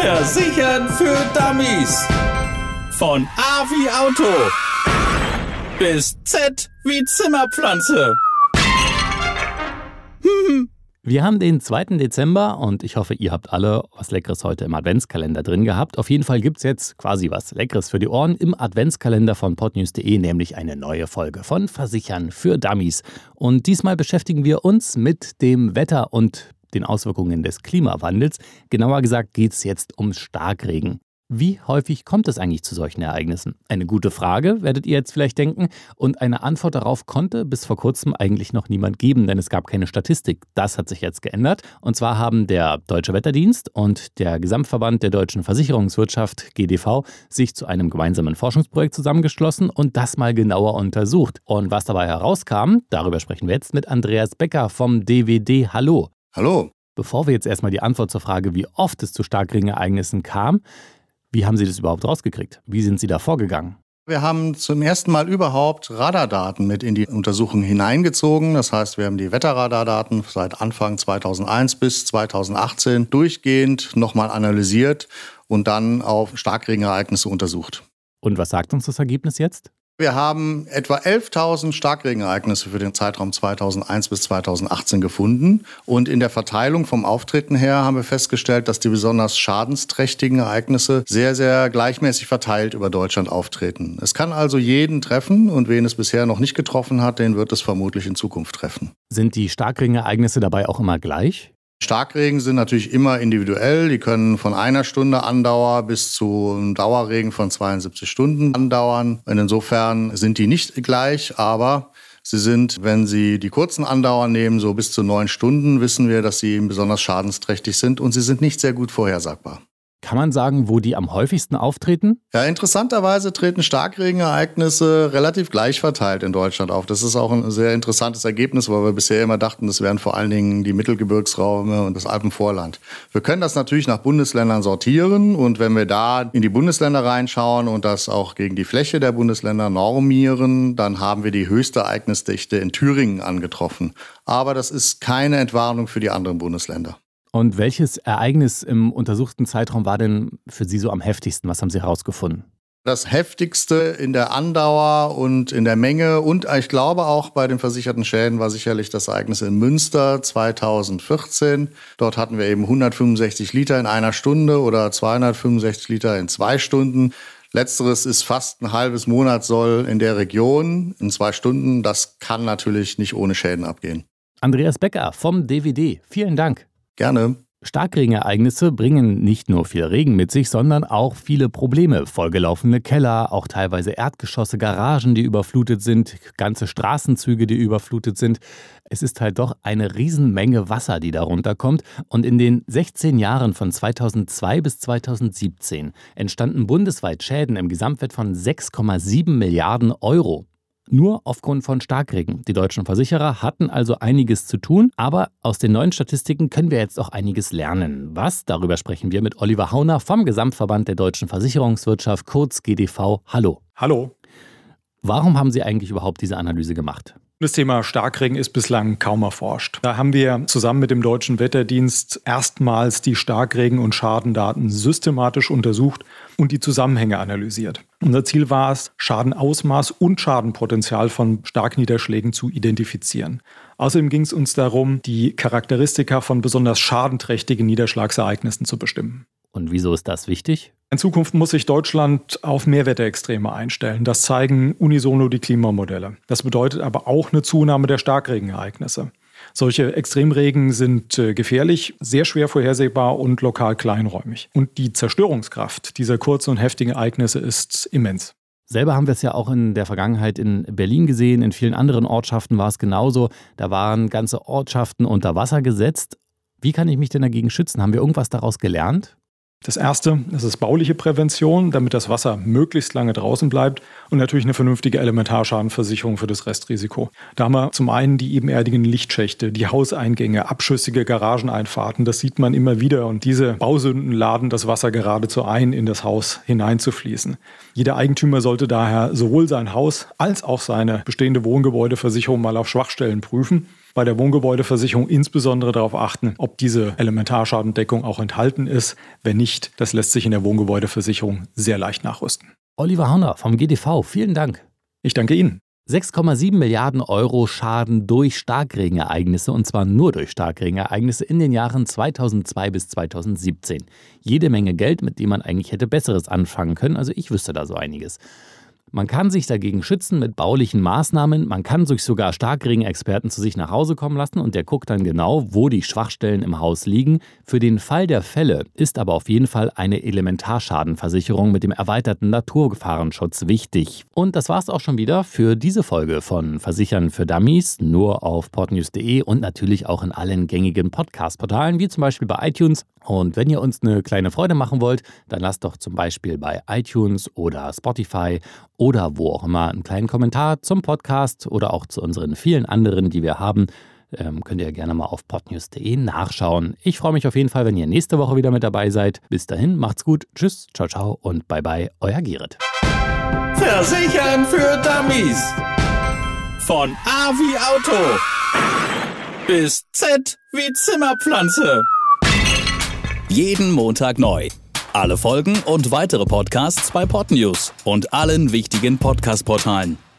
Versichern für Dummies. Von A wie Auto bis Z wie Zimmerpflanze. Wir haben den 2. Dezember und ich hoffe, ihr habt alle was Leckeres heute im Adventskalender drin gehabt. Auf jeden Fall gibt es jetzt quasi was Leckeres für die Ohren im Adventskalender von podnews.de, nämlich eine neue Folge von Versichern für Dummies. Und diesmal beschäftigen wir uns mit dem Wetter und den Auswirkungen des Klimawandels. Genauer gesagt geht es jetzt um Starkregen. Wie häufig kommt es eigentlich zu solchen Ereignissen? Eine gute Frage, werdet ihr jetzt vielleicht denken. Und eine Antwort darauf konnte bis vor kurzem eigentlich noch niemand geben, denn es gab keine Statistik. Das hat sich jetzt geändert. Und zwar haben der Deutsche Wetterdienst und der Gesamtverband der deutschen Versicherungswirtschaft, GDV, sich zu einem gemeinsamen Forschungsprojekt zusammengeschlossen und das mal genauer untersucht. Und was dabei herauskam, darüber sprechen wir jetzt mit Andreas Becker vom DWD. Hallo. Hallo. Bevor wir jetzt erstmal die Antwort zur Frage, wie oft es zu Starkregenereignissen kam, wie haben Sie das überhaupt rausgekriegt? Wie sind Sie da vorgegangen? Wir haben zum ersten Mal überhaupt Radardaten mit in die Untersuchung hineingezogen. Das heißt, wir haben die Wetterradardaten seit Anfang 2001 bis 2018 durchgehend nochmal analysiert und dann auf Starkregenereignisse untersucht. Und was sagt uns das Ergebnis jetzt? Wir haben etwa 11.000 Starkregenereignisse für den Zeitraum 2001 bis 2018 gefunden. Und in der Verteilung vom Auftreten her haben wir festgestellt, dass die besonders schadensträchtigen Ereignisse sehr, sehr gleichmäßig verteilt über Deutschland auftreten. Es kann also jeden treffen und wen es bisher noch nicht getroffen hat, den wird es vermutlich in Zukunft treffen. Sind die Starkregenereignisse dabei auch immer gleich? Starkregen sind natürlich immer individuell. Die können von einer Stunde Andauer bis zu einem Dauerregen von 72 Stunden andauern. Und insofern sind die nicht gleich, aber sie sind, wenn Sie die kurzen Andauer nehmen, so bis zu neun Stunden, wissen wir, dass sie besonders schadensträchtig sind und sie sind nicht sehr gut vorhersagbar. Kann man sagen, wo die am häufigsten auftreten? Ja, interessanterweise treten Starkregenereignisse relativ gleich verteilt in Deutschland auf. Das ist auch ein sehr interessantes Ergebnis, weil wir bisher immer dachten, das wären vor allen Dingen die Mittelgebirgsräume und das Alpenvorland. Wir können das natürlich nach Bundesländern sortieren und wenn wir da in die Bundesländer reinschauen und das auch gegen die Fläche der Bundesländer normieren, dann haben wir die höchste Ereignisdichte in Thüringen angetroffen. Aber das ist keine Entwarnung für die anderen Bundesländer. Und welches Ereignis im untersuchten Zeitraum war denn für Sie so am heftigsten? Was haben Sie herausgefunden? Das heftigste in der Andauer und in der Menge und ich glaube auch bei den versicherten Schäden war sicherlich das Ereignis in Münster 2014. Dort hatten wir eben 165 Liter in einer Stunde oder 265 Liter in zwei Stunden. Letzteres ist fast ein halbes Monatssoll in der Region in zwei Stunden. Das kann natürlich nicht ohne Schäden abgehen. Andreas Becker vom DVD, vielen Dank. Gerne. Starkregenereignisse bringen nicht nur viel Regen mit sich, sondern auch viele Probleme. Vollgelaufene Keller, auch teilweise Erdgeschosse, Garagen, die überflutet sind, ganze Straßenzüge, die überflutet sind. Es ist halt doch eine Riesenmenge Wasser, die darunter kommt. Und in den 16 Jahren von 2002 bis 2017 entstanden bundesweit Schäden im Gesamtwert von 6,7 Milliarden Euro nur aufgrund von Starkregen. Die deutschen Versicherer hatten also einiges zu tun, aber aus den neuen Statistiken können wir jetzt auch einiges lernen. Was? Darüber sprechen wir mit Oliver Hauner vom Gesamtverband der deutschen Versicherungswirtschaft, kurz GDV. Hallo. Hallo. Warum haben Sie eigentlich überhaupt diese Analyse gemacht? Das Thema Starkregen ist bislang kaum erforscht. Da haben wir zusammen mit dem Deutschen Wetterdienst erstmals die Starkregen- und Schadendaten systematisch untersucht und die Zusammenhänge analysiert. Unser Ziel war es, Schadenausmaß und Schadenpotenzial von Starkniederschlägen zu identifizieren. Außerdem ging es uns darum, die Charakteristika von besonders schadenträchtigen Niederschlagsereignissen zu bestimmen. Und wieso ist das wichtig? In Zukunft muss sich Deutschland auf Mehrwetterextreme einstellen. Das zeigen unisono die Klimamodelle. Das bedeutet aber auch eine Zunahme der Starkregenereignisse. Solche Extremregen sind äh, gefährlich, sehr schwer vorhersehbar und lokal kleinräumig. Und die Zerstörungskraft dieser kurzen und heftigen Ereignisse ist immens. Selber haben wir es ja auch in der Vergangenheit in Berlin gesehen, in vielen anderen Ortschaften war es genauso. Da waren ganze Ortschaften unter Wasser gesetzt. Wie kann ich mich denn dagegen schützen? Haben wir irgendwas daraus gelernt? Das erste, das ist bauliche Prävention, damit das Wasser möglichst lange draußen bleibt und natürlich eine vernünftige Elementarschadenversicherung für das Restrisiko. Da haben wir zum einen die ebenerdigen Lichtschächte, die Hauseingänge, abschüssige Garageneinfahrten, das sieht man immer wieder und diese Bausünden laden das Wasser geradezu ein, in das Haus hineinzufließen. Jeder Eigentümer sollte daher sowohl sein Haus als auch seine bestehende Wohngebäudeversicherung mal auf Schwachstellen prüfen bei der Wohngebäudeversicherung insbesondere darauf achten, ob diese Elementarschadendeckung auch enthalten ist. Wenn nicht, das lässt sich in der Wohngebäudeversicherung sehr leicht nachrüsten. Oliver Horner vom GDV, vielen Dank. Ich danke Ihnen. 6,7 Milliarden Euro Schaden durch Starkregenereignisse und zwar nur durch Starkregenereignisse in den Jahren 2002 bis 2017. Jede Menge Geld, mit dem man eigentlich hätte Besseres anfangen können. Also ich wüsste da so einiges. Man kann sich dagegen schützen mit baulichen Maßnahmen. Man kann sich sogar Starkregenexperten zu sich nach Hause kommen lassen und der guckt dann genau, wo die Schwachstellen im Haus liegen. Für den Fall der Fälle ist aber auf jeden Fall eine Elementarschadenversicherung mit dem erweiterten Naturgefahrenschutz wichtig. Und das war's auch schon wieder für diese Folge von Versichern für Dummies, nur auf portnews.de und natürlich auch in allen gängigen Podcast-Portalen, wie zum Beispiel bei iTunes. Und wenn ihr uns eine kleine Freude machen wollt, dann lasst doch zum Beispiel bei iTunes oder Spotify oder wo auch immer einen kleinen Kommentar zum Podcast oder auch zu unseren vielen anderen, die wir haben. Ähm, könnt ihr gerne mal auf podnews.de nachschauen. Ich freue mich auf jeden Fall, wenn ihr nächste Woche wieder mit dabei seid. Bis dahin, macht's gut. Tschüss, ciao, ciao und bye bye, euer Gerrit. Versichern für Dummies. Von A wie Auto bis Z wie Zimmerpflanze. Jeden Montag neu. Alle Folgen und weitere Podcasts bei Podnews und allen wichtigen Podcast-Portalen.